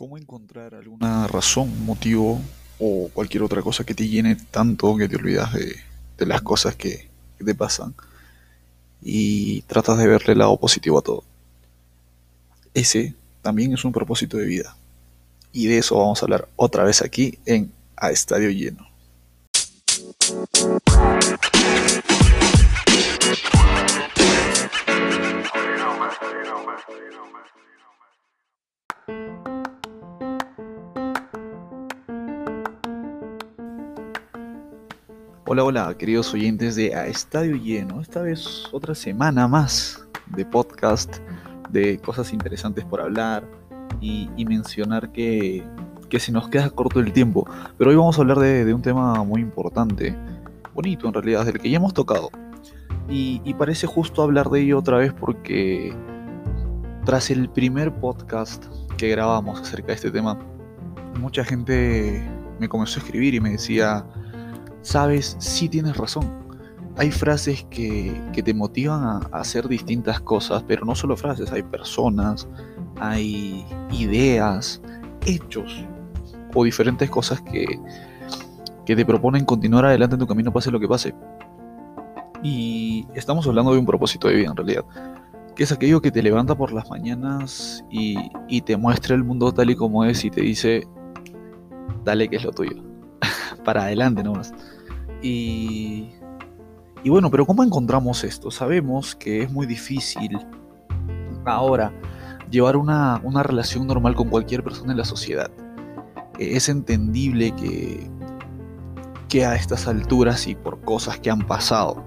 cómo encontrar alguna razón, motivo o cualquier otra cosa que te llene tanto que te olvidas de, las cosas que, que, te pasan y tratas de verle el lado positivo a todo. Ese también es un propósito de vida. Y de eso vamos a hablar otra vez aquí en A Estadio Lleno. Hola, hola, queridos oyentes de A Estadio Lleno. Esta vez otra semana más de podcast, de cosas interesantes por hablar y, mencionar que, que, se nos queda corto el tiempo. Pero hoy vamos a hablar de, un tema muy importante, bonito en realidad, del que ya hemos tocado. Y, y parece justo hablar de ello otra vez porque tras el primer podcast que grabamos acerca de este tema, mucha gente me comenzó a escribir y me decía sabes, sí tienes razón. Hay frases que, te motivan a, hacer distintas cosas, pero no solo frases, hay personas, hay ideas, hechos o diferentes cosas que, que te proponen continuar adelante en tu camino pase lo que pase. Y estamos hablando de un propósito de vida en realidad, que es aquello que te levanta por las mañanas y, y te muestra el mundo tal y como es y te dice, dale que es lo tuyo para adelante nomás. Y, y bueno, pero ¿cómo encontramos esto? Sabemos que es muy difícil ahora llevar una, una relación normal con cualquier persona en la sociedad. E, es entendible que, que a estas alturas y por cosas que han pasado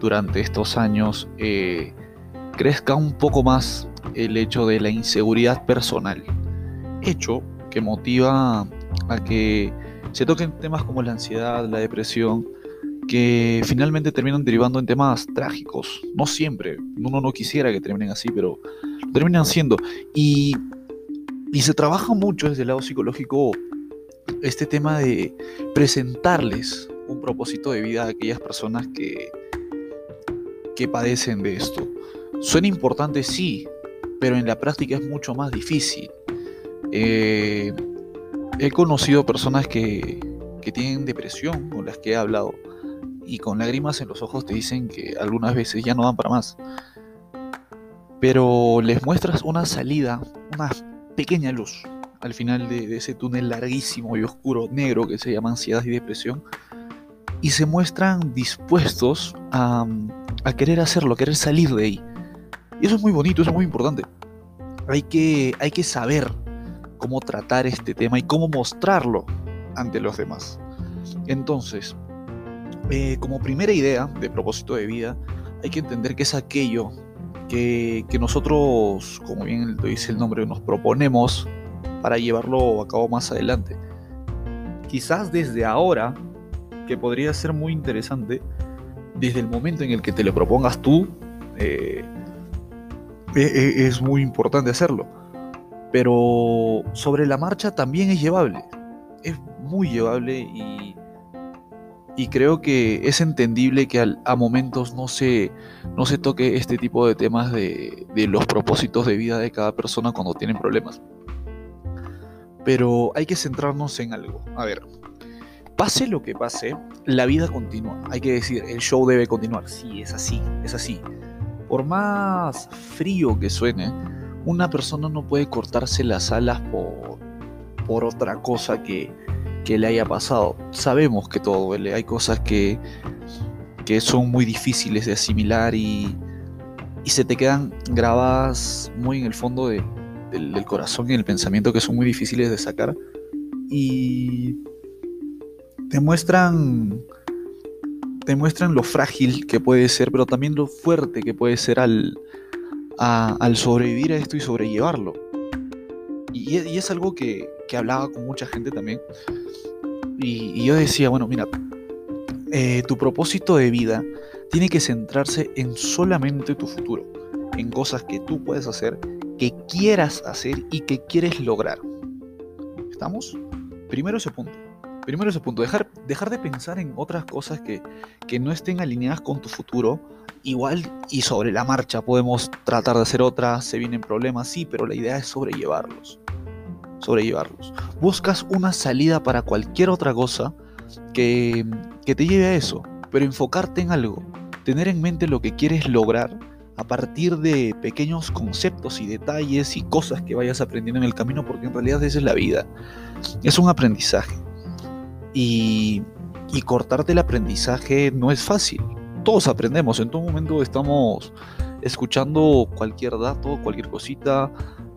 durante estos años eh, crezca un poco más el hecho de la inseguridad personal. Hecho que motiva a que se toquen temas como la ansiedad, la depresión, que finalmente terminan derivando en temas trágicos. No siempre, uno no quisiera que terminen así, pero terminan siendo. Y, y se trabaja mucho desde el lado psicológico este tema de presentarles un propósito de vida a aquellas personas que, que padecen de esto. Suena importante, sí, pero en la práctica es mucho más difícil. Eh, he conocido personas que, tienen depresión con las que he hablado y con lágrimas en los ojos te dicen que algunas veces ya no dan para más. Pero les muestras una salida, una pequeña luz al final de, ese túnel larguísimo y oscuro, negro que se llama ansiedad y depresión, y se muestran dispuestos a, a querer hacerlo, a querer salir de ahí. Y eso es muy bonito, eso es muy importante. Hay que, hay que saber cómo tratar este tema y cómo mostrarlo ante los demás. Entonces, eh, como primera idea de propósito de vida, hay que entender que es aquello que, nosotros, como bien lo dice el nombre, nos proponemos para llevarlo a cabo más adelante. Quizás desde ahora, que podría ser muy interesante, desde el momento en el que te lo propongas tú, eh, e, e, es muy importante hacerlo pero sobre la marcha también es llevable. Es muy llevable y, creo que es entendible que a momentos no se, no se toque este tipo de temas de, de los propósitos de vida de cada persona cuando tienen problemas. Pero hay que centrarnos en algo. A ver, pase lo que pase, la vida continúa. Hay que decir, el show debe continuar. Sí, es así, es así. Por más frío que suene, una persona no puede cortarse las alas por, por otra cosa que, le haya pasado. Sabemos que todo duele, hay cosas que, que son muy difíciles de asimilar y, y se te quedan grabadas muy en el fondo del, del corazón y el pensamiento que son muy difíciles de sacar y te muestran te muestran lo frágil que puede ser, pero también lo fuerte que puede ser al, al sobrevivir a esto y sobrellevarlo. Y, es algo que, hablaba con mucha gente también. Y, yo decía, bueno, mira, eh, tu propósito de vida tiene que centrarse en solamente tu futuro, en cosas que tú puedes hacer, que quieras hacer y que quieres lograr. ¿Estamos? Primero ese punto. Primero ese punto, dejar, dejar de pensar en otras cosas que, que no estén alineadas con tu futuro igual y sobre la marcha podemos tratar de hacer otras, se vienen problemas, sí, pero la idea es sobrellevarlos. sobrellevarlos. Buscas una salida para cualquier otra cosa que, que te lleve a eso, pero enfocarte en algo, tener en mente lo que quieres lograr a partir de pequeños conceptos y detalles y cosas que vayas aprendiendo en el camino, porque en realidad esa es la vida. Es un aprendizaje. Y, y cortarte el aprendizaje no es fácil. Todos aprendemos, en todo momento estamos escuchando cualquier dato, cualquier cosita,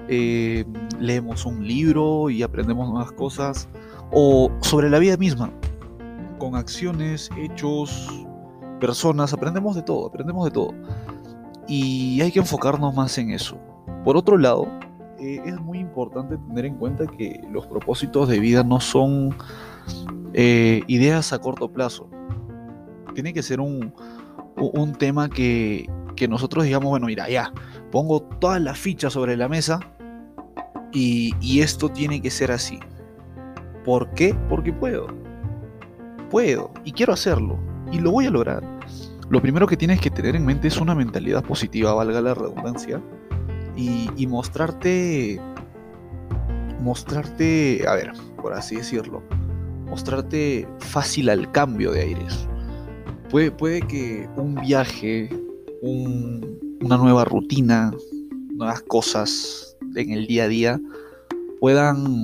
eh, leemos un libro y aprendemos nuevas cosas, o sobre la vida misma, con acciones, hechos, personas, aprendemos de todo, aprendemos de todo. Y hay que enfocarnos más en eso. Por otro lado, eh, es importante tener en cuenta que los propósitos de vida no son eh, ideas a corto plazo. Tiene que ser un, un tema que, que nosotros digamos, bueno, mira, ya, pongo todas las fichas sobre la mesa y, y esto tiene que ser así. ¿Por qué? Porque puedo. Puedo y quiero hacerlo y lo voy a lograr. Lo primero que tienes que tener en mente es una mentalidad positiva, valga la redundancia, y, y mostrarte, mostrarte, a ver, por así decirlo, mostrarte fácil al cambio de aires. Puede, puede que un viaje, una nueva rutina, nuevas cosas en el día a día puedan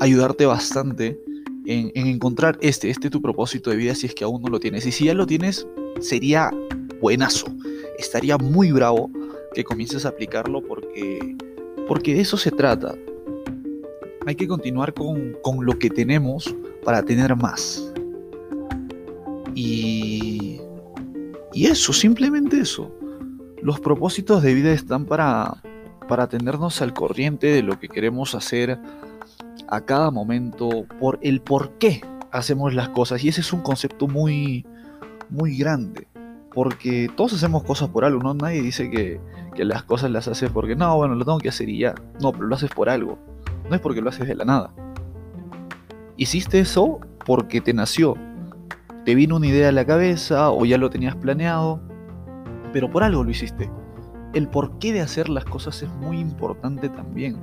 ayudarte bastante en, encontrar este, este tu propósito de vida si es que aún no lo tienes. Y si ya lo tienes, sería buenazo. Estaría muy bravo que comiences a aplicarlo porque, porque de eso se trata. Hay que continuar con, con lo que tenemos para tener más. Y y eso, simplemente eso. Los propósitos de vida están para, para tenernos al corriente de lo que queremos hacer a cada momento, por el por qué hacemos las cosas. Y ese es un concepto muy, muy grande. Porque todos hacemos cosas por algo, ¿no? Nadie dice que, que las cosas las hace porque no, bueno, lo tengo que hacer y ya. No, pero lo haces por algo. No es porque lo haces de la nada. Hiciste eso porque te nació, te vino una idea a la cabeza o ya lo tenías planeado, pero por algo lo hiciste. El porqué de hacer las cosas es muy importante también.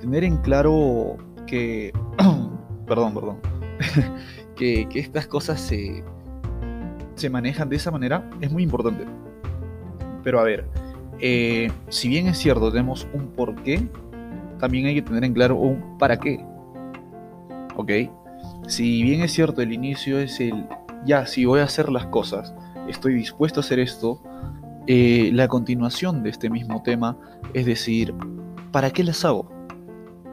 Tener en claro que, perdón, perdón, que, estas cosas se, se manejan de esa manera es muy importante. Pero a ver, eh, si bien es cierto, tenemos un porqué, también hay que tener en claro un para qué. ¿Ok? Si bien es cierto, el inicio es el ya, si voy a hacer las cosas, estoy dispuesto a hacer esto, eh, la continuación de este mismo tema es decir, ¿para qué las hago?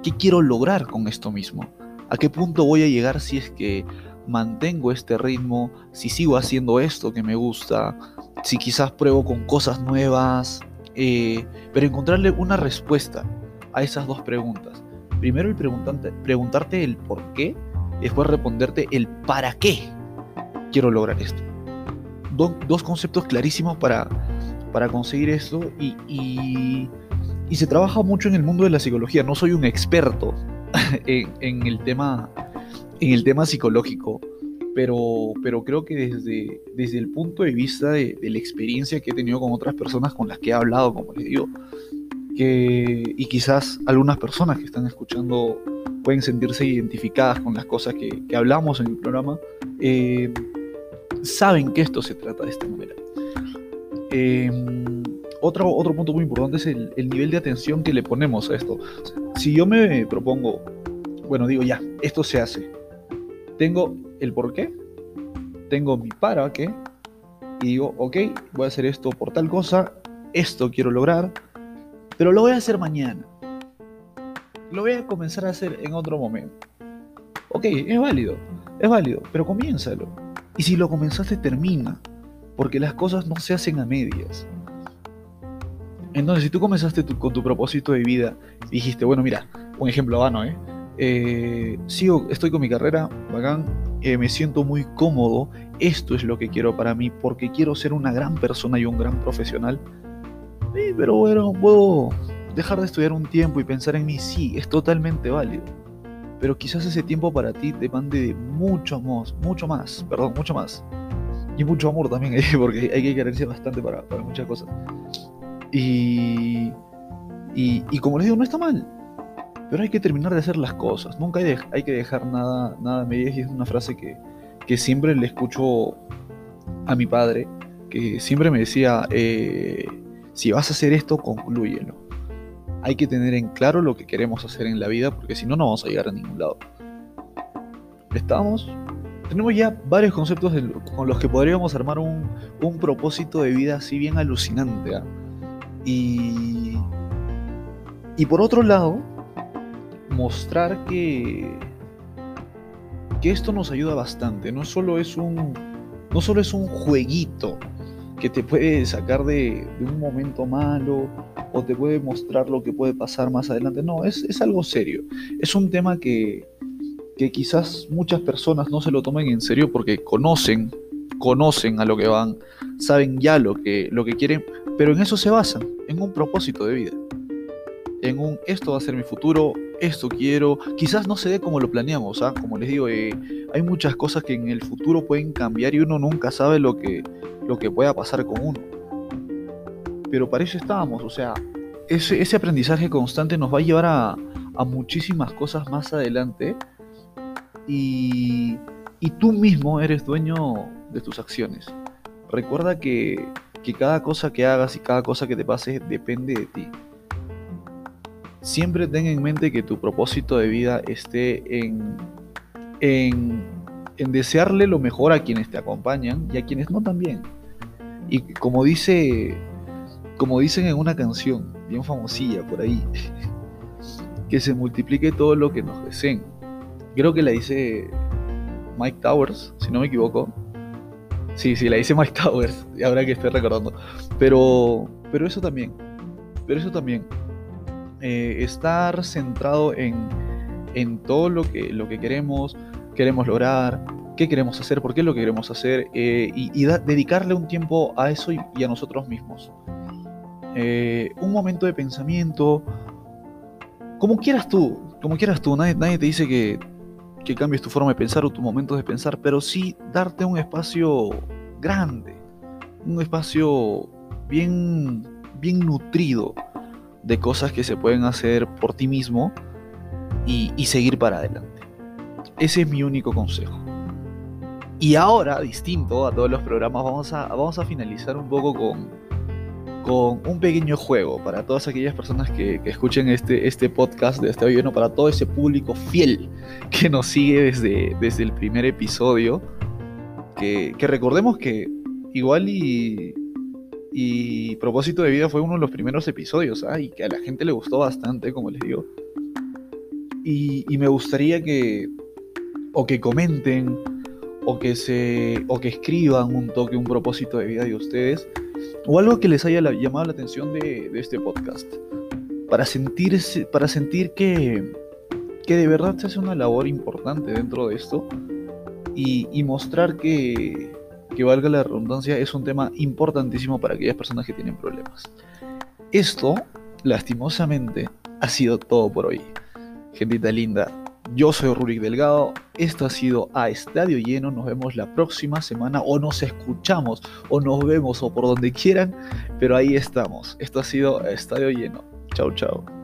¿Qué quiero lograr con esto mismo? ¿A qué punto voy a llegar si es que mantengo este ritmo, si sigo haciendo esto que me gusta, si quizás pruebo con cosas nuevas, eh, pero encontrarle una respuesta a esas dos preguntas. Primero el preguntarte el por qué, después responderte el para qué quiero lograr esto. dos conceptos clarísimos para, para conseguir esto y, y, se trabaja mucho en el mundo de la psicología. No soy un experto en, el, tema, en el tema psicológico, pero, pero creo que desde, desde el punto de vista de, la experiencia que he tenido con otras personas con las que he hablado, como les digo, y quizás algunas personas que están escuchando pueden sentirse identificadas con las cosas que, hablamos en el programa, eh, saben que esto se trata de esta manera. Em, otro, otro punto muy importante es el, nivel de atención que le ponemos a esto. Si yo me propongo, bueno, digo ya, esto se hace. Tengo el por qué, tengo mi para qué, y digo, ok, voy a hacer esto por tal cosa, esto quiero lograr, pero lo voy a hacer mañana. Lo voy a comenzar a hacer en otro momento. Ok, es válido, es válido, pero comiénzalo. Y si lo comenzaste, termina. Porque las cosas no se hacen a medias. Entonces, si tú comenzaste con tu propósito de vida, dijiste, bueno, mira, un ejemplo vano, ¿eh? ¿eh? sigo, estoy con mi carrera, bacán, eh, me siento muy cómodo, esto es lo que quiero para mí, porque quiero ser una gran persona y un gran profesional. Pero bueno, puedo dejar de estudiar un tiempo y pensar en mí, sí, es totalmente válido pero quizás ese tiempo para ti demande de mucho más, mucho más, perdón, mucho más. Y mucho amor también, porque hay que quererse bastante para, muchas cosas. Y, y, como les digo, no está mal. pero hay que terminar de hacer las cosas. Nunca hay, hay que dejar nada, nada a medias y es una frase que, que siempre le escucho a mi padre, que siempre me decía, eh, si vas a hacer esto, conclúyelo. Hay que tener en claro lo que queremos hacer en la vida, porque si no, no vamos a llegar a ningún lado. Estamos, tenemos ya varios conceptos con los que podríamos armar un, un, propósito de vida así bien alucinante. ¿ah? Y, y por otro lado, mostrar que, que esto nos ayuda bastante. No solo es un, no solo es un jueguito que te puede sacar de, un momento malo o te puede mostrar lo que puede pasar más adelante. No, es, es algo serio. Es un tema que, que quizás muchas personas no se lo tomen en serio porque conocen, conocen a lo que van, saben ya lo que, lo que quieren, pero en eso se basan, en un propósito de vida. En un esto va a ser mi futuro, esto quiero. Quizás no se dé como lo planeamos, ¿ah? como les digo, eh, hay muchas cosas que en el futuro pueden cambiar y uno nunca sabe lo que, lo que pueda pasar con uno. Pero para eso estábamos, o sea, ese, ese aprendizaje constante nos va a llevar a, a muchísimas cosas más adelante y, y, tú mismo eres dueño de tus acciones. Recuerda que, que cada cosa que hagas y cada cosa que te pase depende de ti. Siempre ten en mente que tu propósito de vida esté en, en, desearle lo mejor a quienes te acompañan y a quienes no también. Y como dice, como dicen en una canción bien famosilla por ahí, que se multiplique todo lo que nos deseen. Creo que la dice Mike Towers, si no me equivoco. Sí, sí, la dice Mike Towers, ahora que estoy recordando. Pero, pero eso también, pero eso también. Eh, estar centrado en, en todo lo que, lo que queremos, queremos lograr, qué queremos hacer, por qué lo que queremos hacer eh, y, dedicarle un tiempo a eso y, a nosotros mismos. Eh, un momento de pensamiento, como quieras tú, como quieras tú, nadie, nadie te dice que, que cambies tu forma de pensar o tus momentos de pensar, pero sí darte un espacio grande, un espacio bien, bien nutrido de cosas que se pueden hacer por ti mismo y, seguir para adelante. Ese es mi único consejo. Y ahora, distinto a todos los programas, vamos a, vamos a finalizar un poco con, con un pequeño juego para todas aquellas personas que, escuchen este, este podcast de este Lleno, para todo ese público fiel que nos sigue desde, desde el primer episodio. Que, que recordemos que igual y y Propósito de Vida fue uno de los primeros episodios, ¿ah? y que a la gente le gustó bastante, como les digo. Y, me gustaría que o que comenten o que se o que escriban un toque, un propósito de vida de ustedes o algo que les haya llamado la atención de, este podcast para sentirse, para sentir que, que de verdad se hace una labor importante dentro de esto y mostrar que, que valga la redundancia, es un tema importantísimo para aquellas personas que tienen problemas. Esto, lastimosamente, ha sido todo por hoy. Gentita linda, yo soy Rurik Delgado, esto ha sido A Estadio Lleno, nos vemos la próxima semana o nos escuchamos o nos vemos o por donde quieran, pero ahí estamos. Esto ha sido A Estadio Lleno. Chau, chau.